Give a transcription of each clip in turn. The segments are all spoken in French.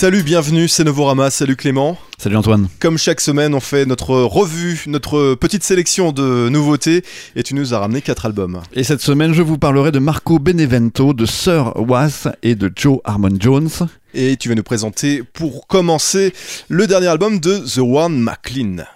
Salut, bienvenue, c'est Novorama, salut Clément. Salut Antoine. Comme chaque semaine, on fait notre revue, notre petite sélection de nouveautés, et tu nous as ramené quatre albums. Et cette semaine, je vous parlerai de Marco Benevento, de Sir Was et de Joe Harmon Jones. Et tu vas nous présenter, pour commencer, le dernier album de The One McLean.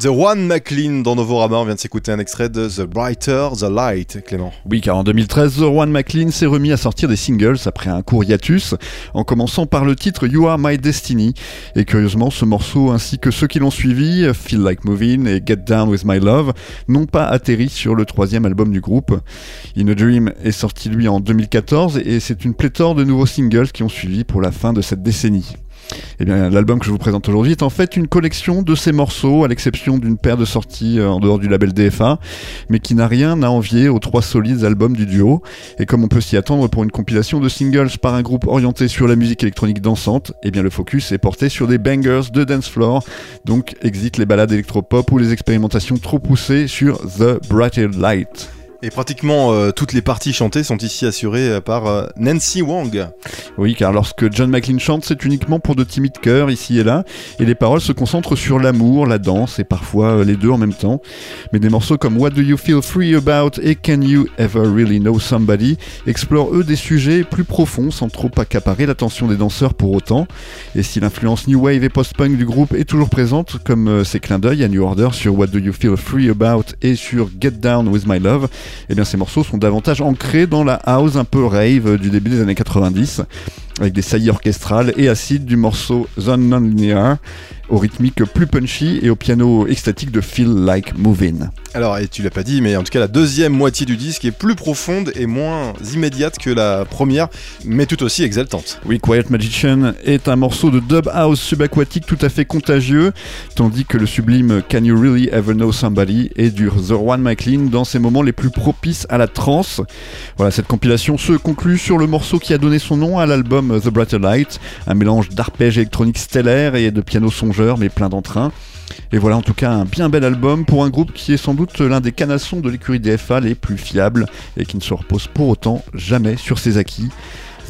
The One McLean dans Novorama, on vient de s'écouter un extrait de The Brighter the Light, Clément. Oui, car en 2013, The One McLean s'est remis à sortir des singles après un court hiatus, en commençant par le titre You Are My Destiny. Et curieusement, ce morceau ainsi que ceux qui l'ont suivi, Feel Like Moving et Get Down With My Love, n'ont pas atterri sur le troisième album du groupe. In a Dream est sorti lui en 2014 et c'est une pléthore de nouveaux singles qui ont suivi pour la fin de cette décennie. Eh bien, l'album que je vous présente aujourd'hui est en fait une collection de ces morceaux, à l'exception d'une paire de sorties euh, en dehors du label DFA, mais qui n'a rien à envier aux trois solides albums du duo. Et comme on peut s'y attendre pour une compilation de singles par un groupe orienté sur la musique électronique dansante, eh le focus est porté sur des bangers de dance floor, donc exit les balades électropop ou les expérimentations trop poussées sur The Brighter Light. Et pratiquement euh, toutes les parties chantées sont ici assurées euh, par euh, Nancy Wang. Oui, car lorsque John McLean chante, c'est uniquement pour de timides chœurs ici et là, et les paroles se concentrent sur l'amour, la danse et parfois les deux en même temps. Mais des morceaux comme What Do You Feel Free About et Can You Ever Really Know Somebody explorent eux des sujets plus profonds sans trop accaparer l'attention des danseurs pour autant. Et si l'influence New Wave et post-punk du groupe est toujours présente, comme ces clins d'œil à New Order sur What Do You Feel Free About et sur Get Down With My Love, eh bien ces morceaux sont davantage ancrés dans la house un peu rave du début des années 90, avec des saillies orchestrales et acides du morceau Zone Non-Linear au rythmique plus punchy et au piano extatique de Feel Like Moving. Alors, et tu l'as pas dit, mais en tout cas, la deuxième moitié du disque est plus profonde et moins immédiate que la première, mais tout aussi exaltante. Oui, Quiet Magician est un morceau de dub house subaquatique tout à fait contagieux, tandis que le sublime Can You Really Ever Know Somebody est du The One McLean dans ses moments les plus propices à la trance. Voilà, cette compilation se conclut sur le morceau qui a donné son nom à l'album The Brighter Light, un mélange d'arpèges électroniques stellaires et de pianos songeurs mais plein d'entrain. Et voilà en tout cas un bien bel album pour un groupe qui est sans doute l'un des canassons de l'écurie DFA les plus fiables et qui ne se repose pour autant jamais sur ses acquis.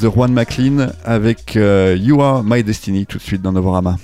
The Juan McLean avec euh, You Are My Destiny tout de suite dans Novorama.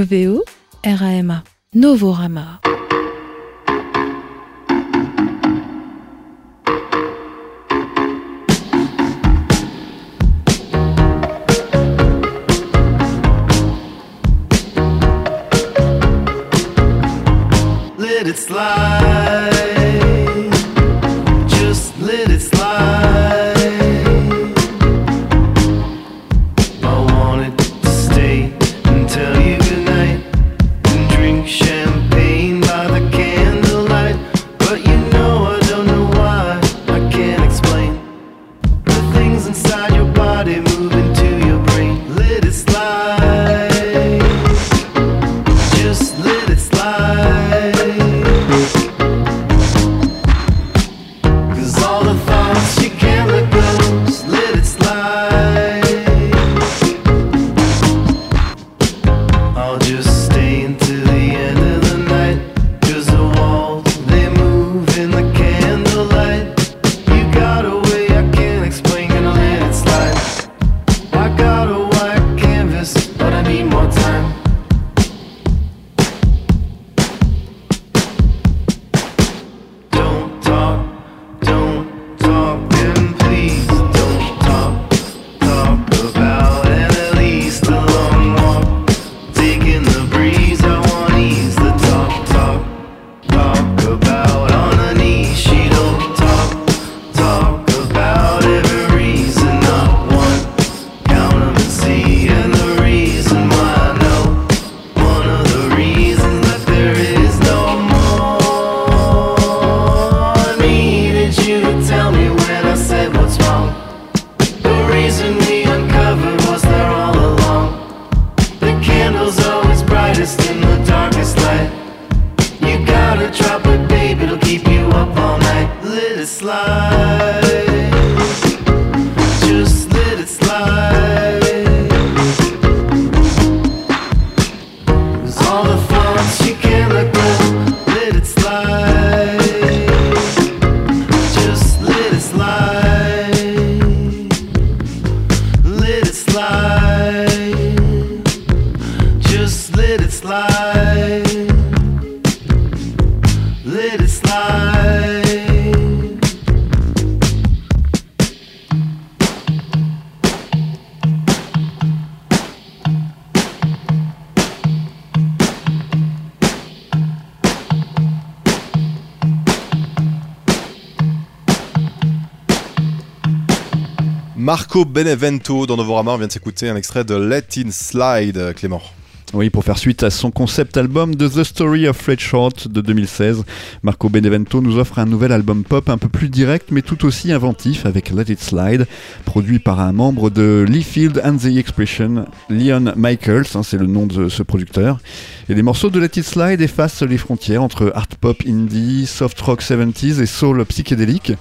N-O-V-O-R-A-M-A. Novorama. Benevento dans Novorama, on vient de s'écouter un extrait de Let It Slide, euh, Clément. Oui, pour faire suite à son concept album de The Story of Fred Short de 2016, Marco Benevento nous offre un nouvel album pop un peu plus direct mais tout aussi inventif avec Let It Slide, produit par un membre de Lee Field and the Expression, Leon Michaels, hein, c'est le nom de ce producteur. Et les morceaux de Let It Slide effacent les frontières entre art pop indie, soft rock 70s et soul psychédélique.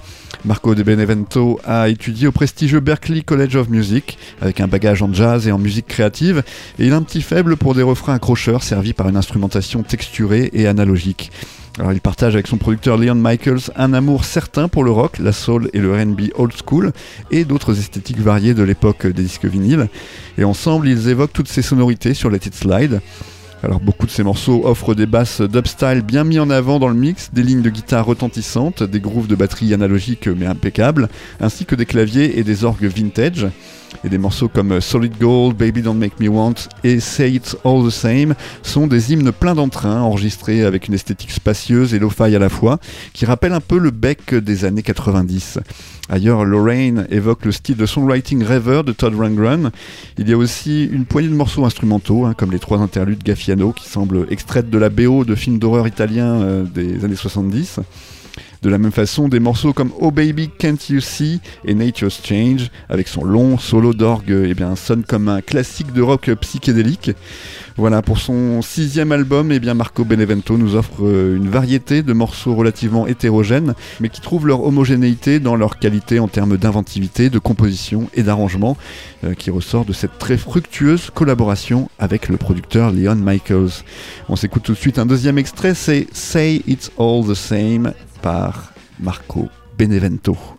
Marco de Benevento a étudié au prestigieux Berklee College of Music avec un bagage en jazz et en musique créative et il a un petit faible pour des refrains accrocheurs servis par une instrumentation texturée et analogique. Alors il partage avec son producteur Leon Michaels un amour certain pour le rock, la soul et le R&B old school et d'autres esthétiques variées de l'époque des disques vinyles. Et ensemble ils évoquent toutes ces sonorités sur Let It Slide. Alors beaucoup de ces morceaux offrent des basses dubstyle bien mis en avant dans le mix, des lignes de guitare retentissantes, des grooves de batterie analogiques mais impeccables, ainsi que des claviers et des orgues vintage. Et des morceaux comme Solid Gold, Baby Don't Make Me Want et Say It's All the Same sont des hymnes pleins d'entrain, enregistrés avec une esthétique spacieuse et lo-fi à la fois, qui rappellent un peu le bec des années 90. Ailleurs, Lorraine évoque le style de songwriting rêveur de Todd Rundgren. Il y a aussi une poignée de morceaux instrumentaux, hein, comme les trois interludes Gaffiano, qui semblent extraites de la BO de films d'horreur italiens euh, des années 70. De la même façon, des morceaux comme Oh Baby Can't You See et Nature's Change, avec son long solo d'orgue, eh bien, sonnent comme un classique de rock psychédélique. Voilà, pour son sixième album, eh bien, Marco Benevento nous offre euh, une variété de morceaux relativement hétérogènes, mais qui trouvent leur homogénéité dans leur qualité en termes d'inventivité, de composition et d'arrangement, euh, qui ressort de cette très fructueuse collaboration avec le producteur Leon Michaels. On s'écoute tout de suite un deuxième extrait, c'est Say It's All the Same par Marco Benevento.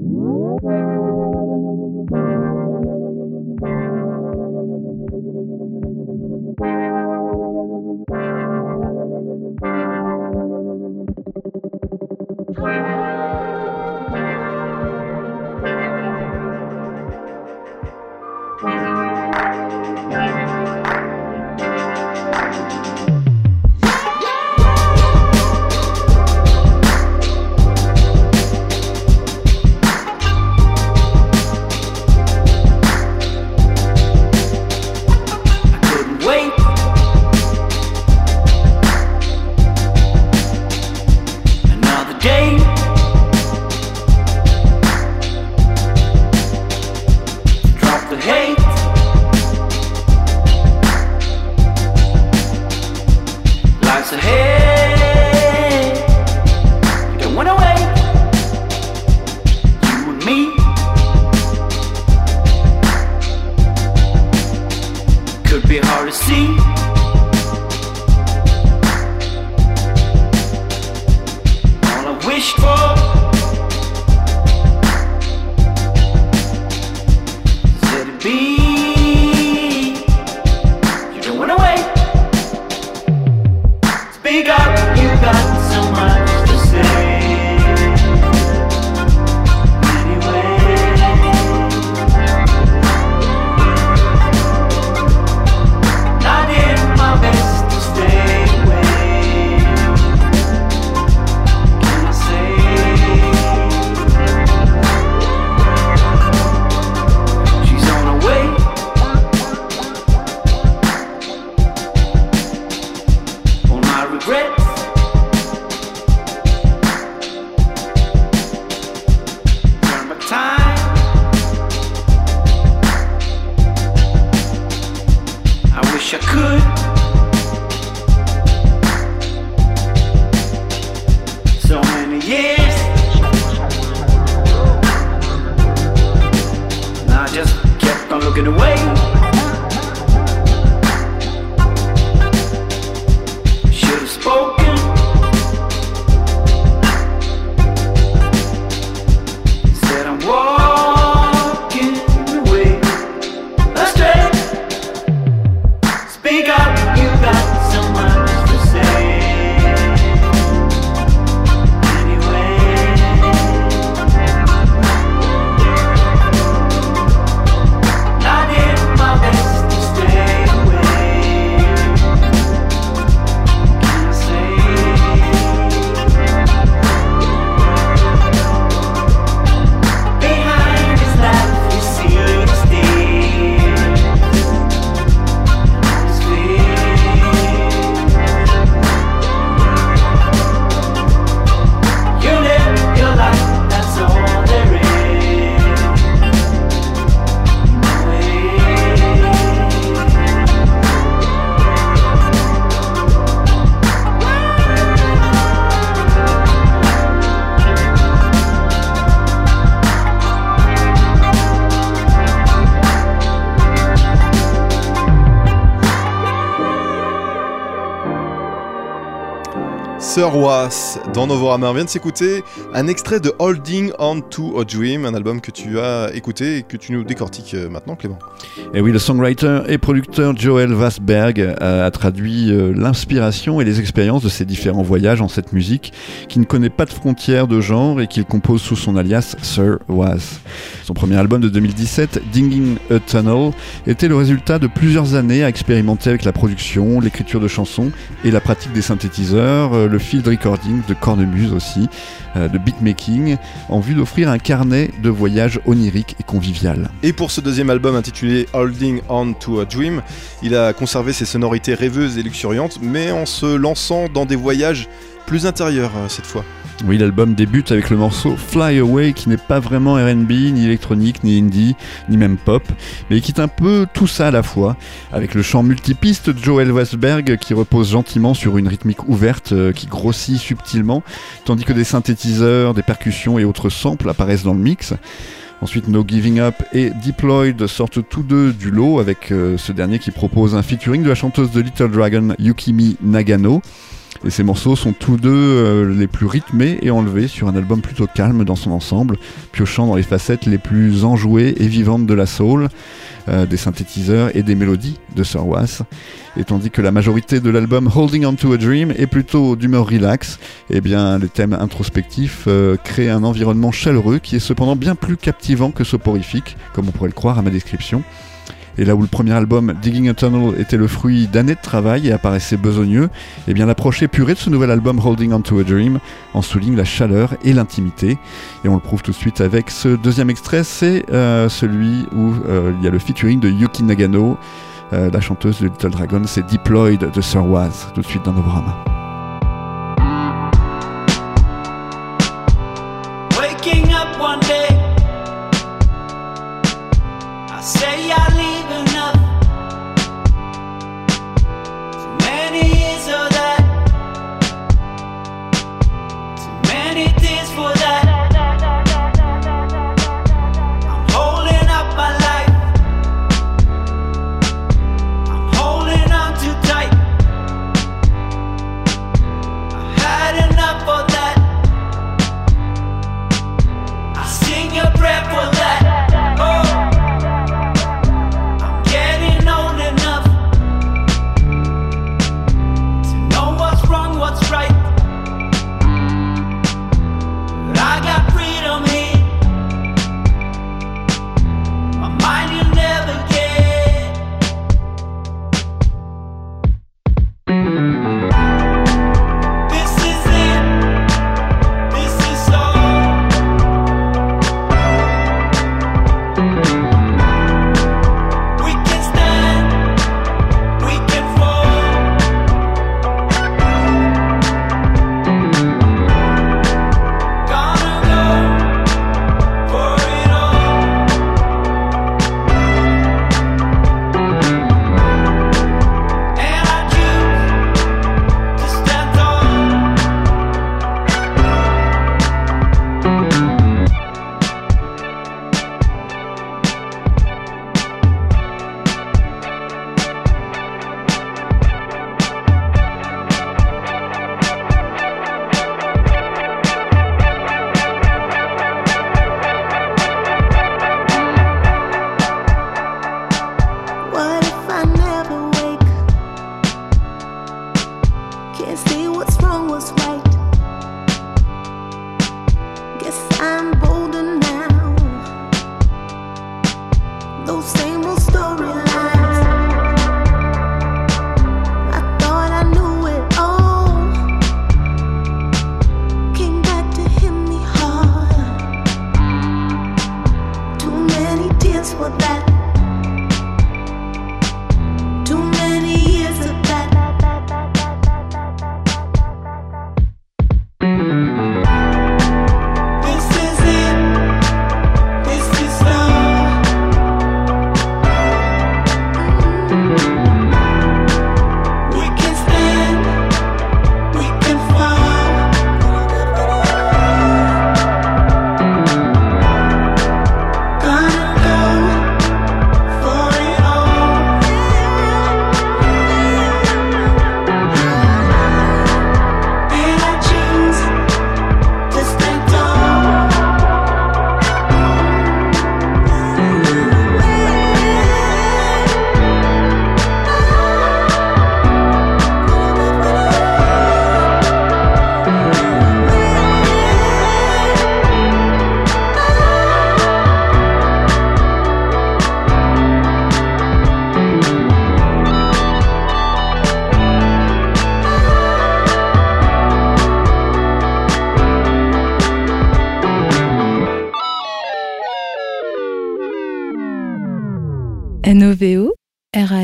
Sir Was dans Novorama. On vient de s'écouter un extrait de Holding On to a Dream, un album que tu as écouté et que tu nous décortiques euh, maintenant, Clément. Et oui, le songwriter et producteur Joel Vassberg a, traduit euh, l'inspiration et les expériences de ses différents voyages en cette musique qui ne connaît pas de frontières de genre et qu'il compose sous son alias Sir Was. Son premier album de 2017, Dinging a Tunnel, était le résultat de plusieurs années à expérimenter avec la production, l'écriture de chansons et la pratique des synthétiseurs, euh, field recording de cornemuse aussi, euh, de beatmaking, en vue d'offrir un carnet de voyage onirique et convivial. Et pour ce deuxième album intitulé Holding On to a Dream, il a conservé ses sonorités rêveuses et luxuriantes, mais en se lançant dans des voyages plus intérieurs euh, cette fois. Oui, l'album débute avec le morceau Fly Away qui n'est pas vraiment RB, ni électronique, ni indie, ni même pop, mais qui est un peu tout ça à la fois, avec le chant multipiste de Joel Westberg qui repose gentiment sur une rythmique ouverte euh, qui grossit subtilement, tandis que des synthétiseurs, des percussions et autres samples apparaissent dans le mix. Ensuite, No Giving Up et Deployed sortent tous deux du lot, avec euh, ce dernier qui propose un featuring de la chanteuse de Little Dragon Yukimi Nagano. Et ces morceaux sont tous deux euh, les plus rythmés et enlevés sur un album plutôt calme dans son ensemble, piochant dans les facettes les plus enjouées et vivantes de la soul, euh, des synthétiseurs et des mélodies de Sir Was. Et tandis que la majorité de l'album Holding On to a Dream est plutôt d'humeur relax, eh bien les thèmes introspectifs euh, créent un environnement chaleureux qui est cependant bien plus captivant que soporifique, comme on pourrait le croire à ma description. Et là où le premier album, Digging a Tunnel, était le fruit d'années de travail et apparaissait besogneux, eh bien l'approche épurée de ce nouvel album Holding On to a Dream en souligne la chaleur et l'intimité. Et on le prouve tout de suite avec ce deuxième extrait, c'est euh, celui où euh, il y a le featuring de Yuki Nagano, euh, la chanteuse de Little Dragon, c'est Deployed de Sir Was, tout de suite dans Novorama.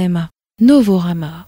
RAMA Novorama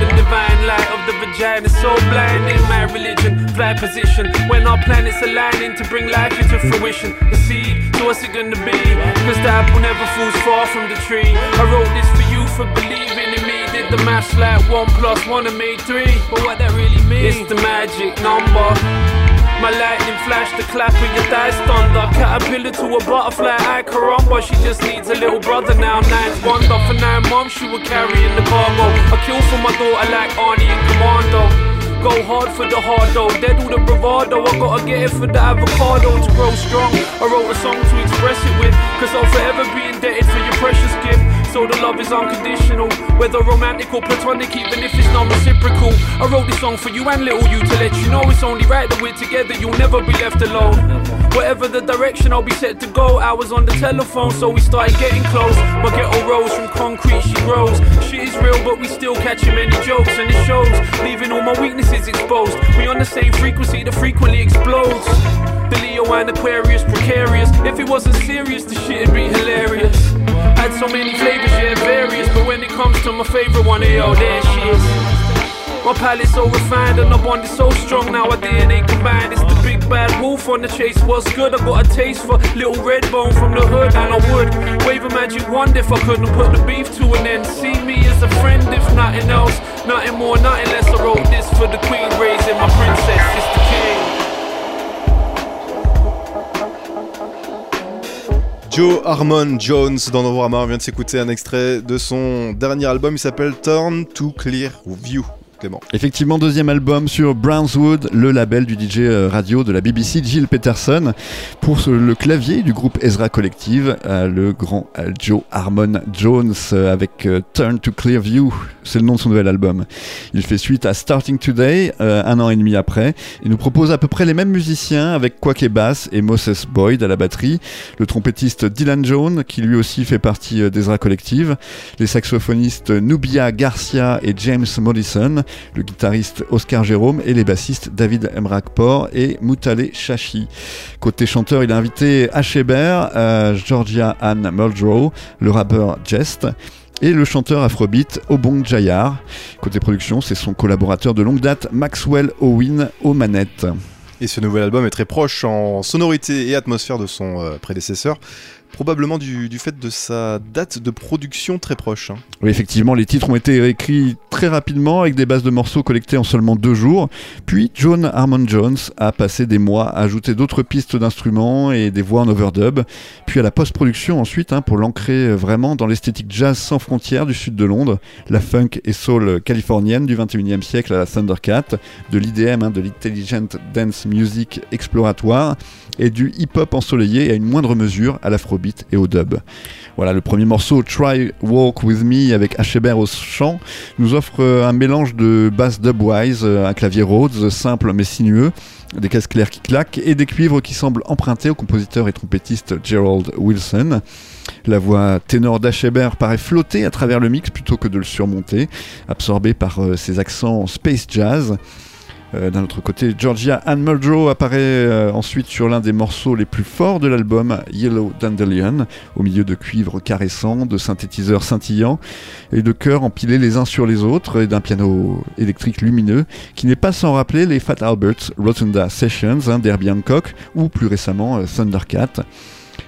the divine light of the vagina. So blinding, my religion, fly position. When our planets aligning to bring life into fruition. The seed, so what's it gonna be? Cause the apple never falls far from the tree. I wrote this for you for believing in me. Did the maths like one plus one and made three. But what that really means? It's the magic number. My lightning flash, the clap of your dice thunder. Caterpillar to a butterfly, I caramba. She just needs a little brother now. Ninth wonder for nine months, she was carrying the cargo. I kill for my daughter like Arnie and Commando. Go hard for the hard though, dead all the bravado. I gotta get it for the avocado to grow strong. I wrote a song to express it with, cause I'll forever be indebted for your precious gift. So the love is unconditional, whether romantic or platonic, even if it's non reciprocal. I wrote this song for you and little you to let you know it's only right that we're together, you'll never be left alone. Whatever the direction I'll be set to go, I was on the telephone, so we started getting close. My ghetto rose from concrete, she grows. Shit is real, but we still catching many jokes, and it shows, leaving all my weaknesses exposed. We on the same frequency that frequently explodes. The Leo and Aquarius, precarious. If it wasn't serious, the shit'd be hilarious. Had so many flavors, yeah, various, but when it comes to my favorite one, oh, there she is. My palate's so refined and the bond is so strong now our DNA combined. It's the big bad wolf on the chase. What's good? I got a taste for little red bone from the hood, and I would wave a magic wand if I couldn't put the beef to an end. See me as a friend, if nothing else, nothing more, nothing less. I wrote this for the queen, raising my princess. It's the king. Joe Harmon Jones dans Novorama, vient de s'écouter un extrait de son dernier album, il s'appelle Turn to Clear View. Effectivement, deuxième album sur Brownswood, le label du DJ euh, radio de la BBC, Jill Peterson, pour le clavier du groupe Ezra Collective, euh, le grand euh, Joe Harmon Jones avec Turn to Clearview, c'est le nom de son nouvel album. Il fait suite à Starting Today, un an et demi après, et nous propose à peu près les mêmes musiciens avec Quack Bass et Moses Boyd à la batterie, le trompettiste Dylan Jones qui lui aussi fait partie d'Ezra Collective, les saxophonistes Nubia Garcia et James Mollison, le guitariste Oscar Jérôme et les bassistes David Emrakpor et Moutale Chachi. Côté chanteur, il a invité. Hébert, euh, Georgia Ann Muldrow, le rappeur Jest et le chanteur afrobeat Obong Jayar. Côté production, c'est son collaborateur de longue date Maxwell Owen aux manettes. Et ce nouvel album est très proche en sonorité et atmosphère de son euh, prédécesseur, probablement du, du fait de sa date de production très proche. hein. Oui, effectivement, les titres ont été écrits très rapidement avec des bases de morceaux collectées en seulement deux jours. Puis John Harmon Jones a passé des mois à ajouter d'autres pistes d'instruments et des voix en overdub. Puis à la post-production ensuite, hein, pour l'ancrer vraiment dans l'esthétique jazz sans frontières du sud de Londres, la funk et soul californienne du 21e siècle à la Thundercat, de l'IDM, hein, de l'Intelligent Dance Music exploratoire, et du hip-hop ensoleillé à une moindre mesure à l'afrobeat et au dub. Voilà, le premier morceau, Try Walk With Me, avec Acheber au chant, nous offre euh, un mélange de bass dubwise, euh, un clavier Rhodes simple mais sinueux, des caisses claires qui claquent et des cuivres qui semblent empruntés au compositeur et trompettiste Gerald Wilson. La voix ténor d'Acheber paraît flotter à travers le mix plutôt que de le surmonter, absorbée par euh, ses accents space jazz. Euh, D'un autre côté, Georgia Ann Muldrow apparaît euh, ensuite sur l'un des morceaux les plus forts de l'album, Yellow Dandelion, au milieu de cuivres caressants, de synthétiseurs scintillants et de chœurs empilés les uns sur les autres et d'un piano électrique lumineux qui n'est pas sans rappeler les Fat Albert's Rotunda Sessions hein, d'Herbie Hancock ou plus récemment euh, Thundercat.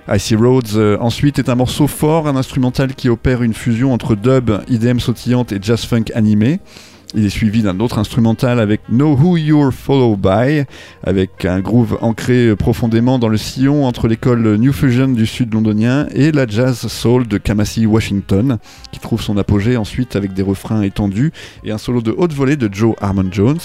Icy Roads ensuite est un morceau fort, un instrumental qui opère une fusion entre dub, IDM sautillante et jazz funk animé. Il est suivi d'un autre instrumental avec Know Who You're Followed By, avec un groove ancré profondément dans le sillon entre l'école New Fusion du sud londonien et la jazz soul de Kamasi Washington, qui trouve son apogée ensuite avec des refrains étendus et un solo de haute volée de Joe Harmon Jones.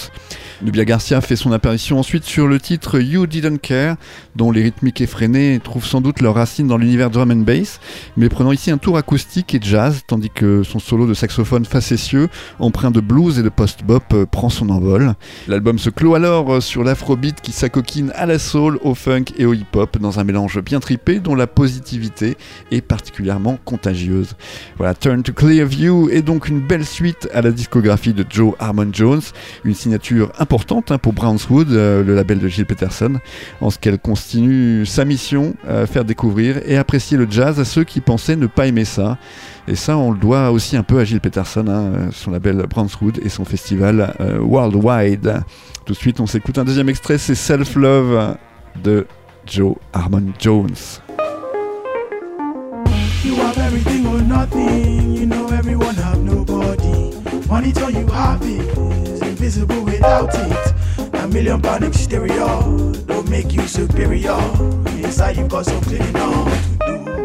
Nubia Garcia fait son apparition ensuite sur le titre You Didn't Care, dont les rythmiques effrénées trouvent sans doute leurs racines dans l'univers drum and bass, mais prenant ici un tour acoustique et jazz, tandis que son solo de saxophone facétieux, empreint de blues et de post-bop, euh, prend son envol. L'album se clôt alors euh, sur l'afrobeat qui s'acoquine à la soul, au funk et au hip-hop dans un mélange bien tripé dont la positivité est particulièrement contagieuse. Voilà, Turn to Clear View est donc une belle suite à la discographie de Joe Harmon Jones, une signature importante hein, pour Brownswood, euh, le label de Gilles Peterson, en ce qu'elle continue sa mission, euh, faire découvrir et apprécier le jazz à ceux qui pensaient ne pas aimer ça. Et ça, on le doit aussi un peu à Gilles Peterson, hein, son label Brownswood et son festival euh, Worldwide. Tout de suite, on s'écoute un deuxième extrait, c'est Self Love de Joe Harmon Jones. You have everything or nothing. You know everyone have nobody. Money till you have it is invisible without it. A million pound exterior don't make you superior. Inside you've got some cleaning up to do.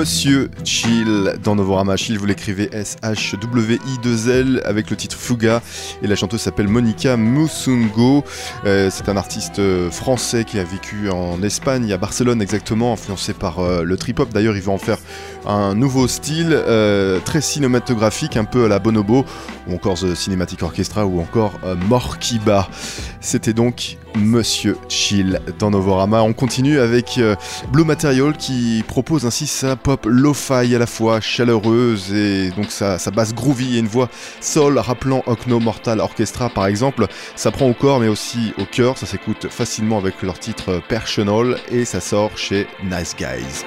Monsieur Chill dans Novorama. Chill, vous l'écrivez S-H-W-I-2-L avec le titre Fuga et la chanteuse s'appelle Monica Musungo. Euh, c'est un artiste euh, français qui a vécu en Espagne, à Barcelone exactement, influencé par euh, le trip-hop. D'ailleurs, il va en faire un nouveau style très cinématographique, un peu à la Bonobo, ou encore The Cinematic Orchestra, ou encore Morkiba. C'était donc Monsieur Chill dans Novorama. On continue avec euh, Blue Material qui propose ainsi sa pop lo-fi à la fois chaleureuse et donc sa, basse groovy et une voix soul rappelant Okno Mortal Orchestra par exemple. Ça prend au corps mais aussi au cœur. Ça s'écoute facilement avec leur titre Personal et ça sort chez Nice Guys.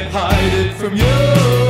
Can't hide it from you.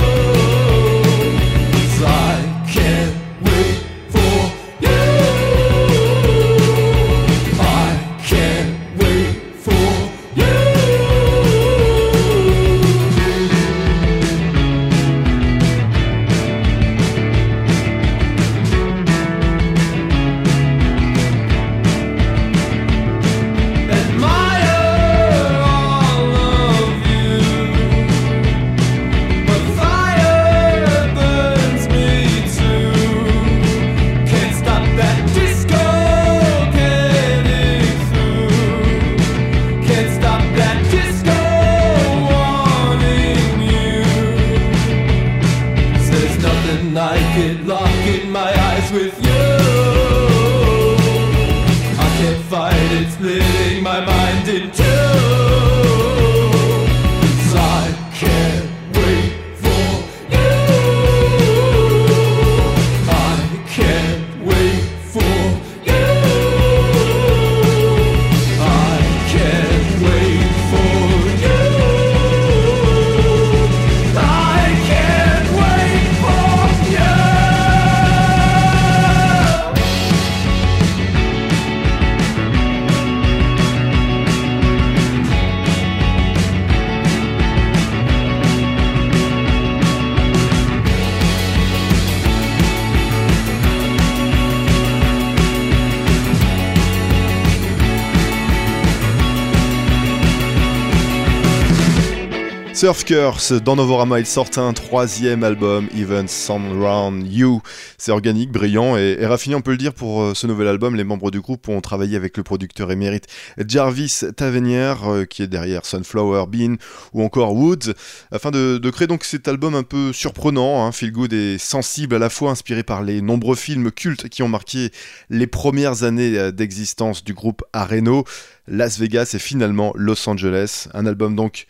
Surf Curse, dans Novorama, ils sortent un troisième album, Even Some Round You. C'est organique, brillant et, raffiné, on peut le dire, pour euh, ce nouvel album. Les membres du groupe ont travaillé avec le producteur émérite Jarvis Tavernier, euh, qui est derrière Sunflower Bean ou encore Woods, afin de, de créer donc cet album un peu surprenant, hein, feel good et sensible à la fois, inspiré par les nombreux films cultes qui ont marqué les premières années euh, d'existence du groupe à Reno, Las Vegas et finalement Los Angeles. Un album donc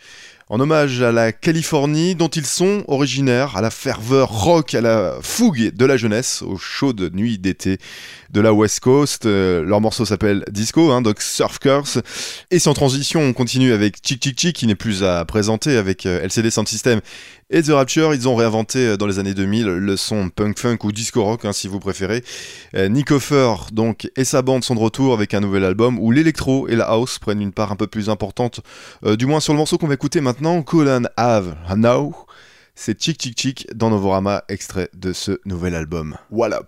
en hommage à la Californie dont ils sont originaires, à la ferveur rock, à la fougue de la jeunesse, aux chaudes nuits d'été de la West Coast. Euh, leur morceau s'appelle Disco, hein, donc Surf Curse. Et sans transition, on continue avec Chick Chick Chick, qui n'est plus à présenter avec euh, LCD Sound System et The Rapture. Ils ont réinventé euh, dans les années 2000 le son punk funk ou disco rock, hein, si vous préférez. Euh, Nick Offer, donc, et sa bande sont de retour avec un nouvel album où l'électro et la house prennent une part un peu plus importante, euh, du moins sur le morceau qu'on va écouter maintenant, Colin Have Now. C'est Chick Chick Chick dans Novorama, extrait de ce nouvel album. Wallop.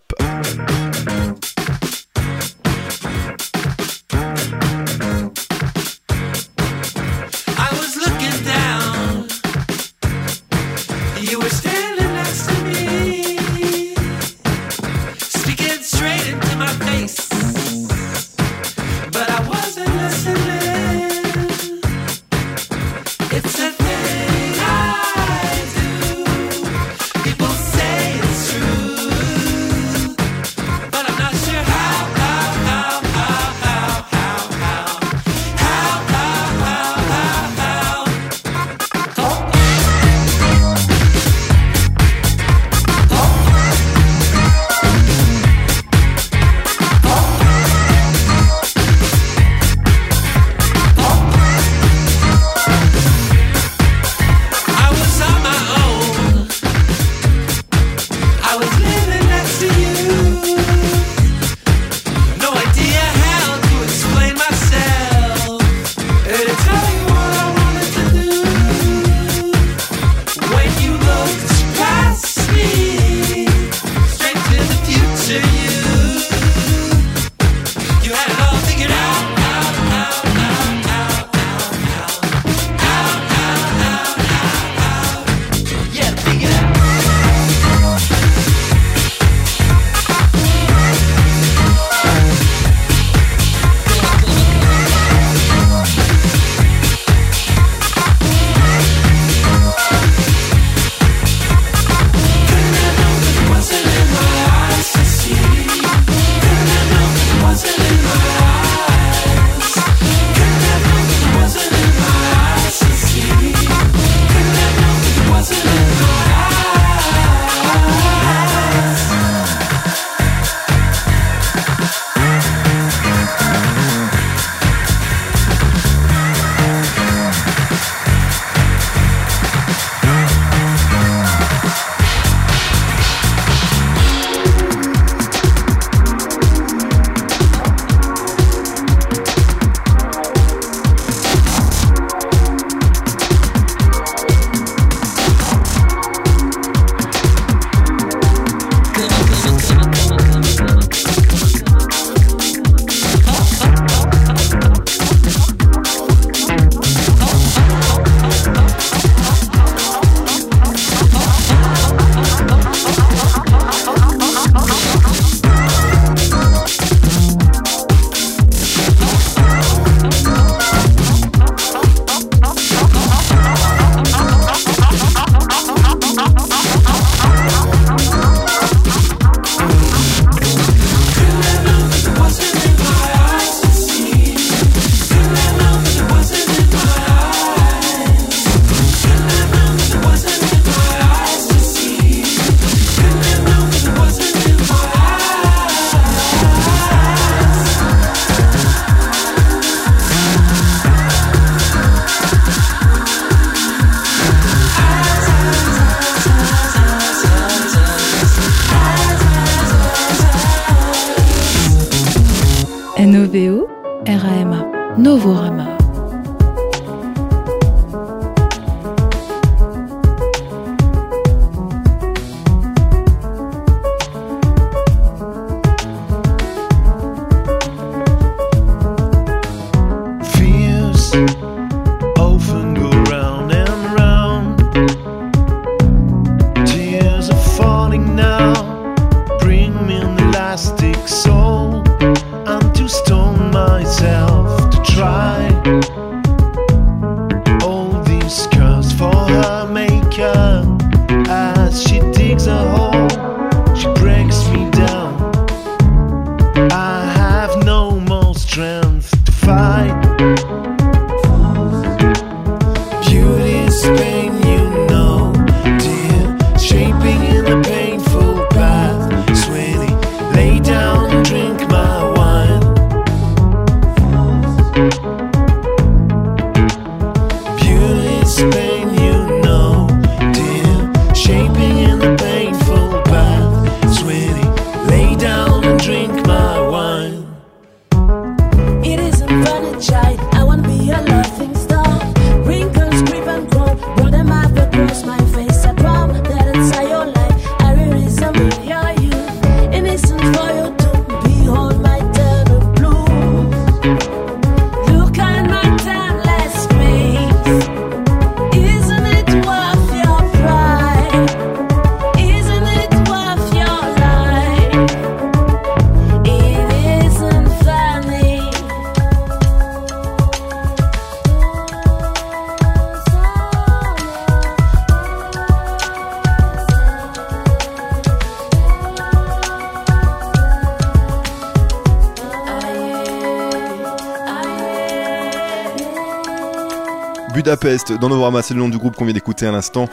Dans Novorama, c'est le nom du groupe qu'on vient d'écouter à l'instant.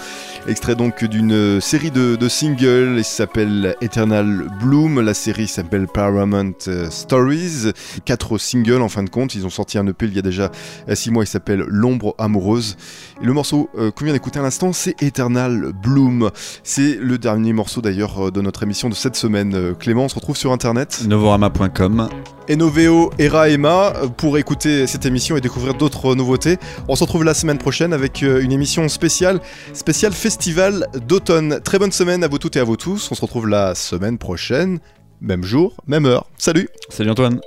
Extrait donc d'une euh, série de, de singles, il s'appelle Eternal Bloom, la série s'appelle Paramount euh, Stories. Quatre singles en fin de compte, ils ont sorti un EP il y a déjà 6 mois, il s'appelle L'ombre amoureuse. Et le morceau euh, qu'on vient d'écouter à l'instant, c'est Eternal Bloom. C'est le dernier morceau d'ailleurs euh, de notre émission de cette semaine. Euh, Clément, on se retrouve sur internet. Novorama.com. Enoveo, Era Emma pour écouter cette émission et découvrir d'autres nouveautés. On se retrouve la semaine prochaine avec euh, une émission spéciale, spéciale festival d'automne. Très bonne semaine à vous toutes et à vous tous. On se retrouve la semaine prochaine, même jour, même heure. Salut Salut Antoine.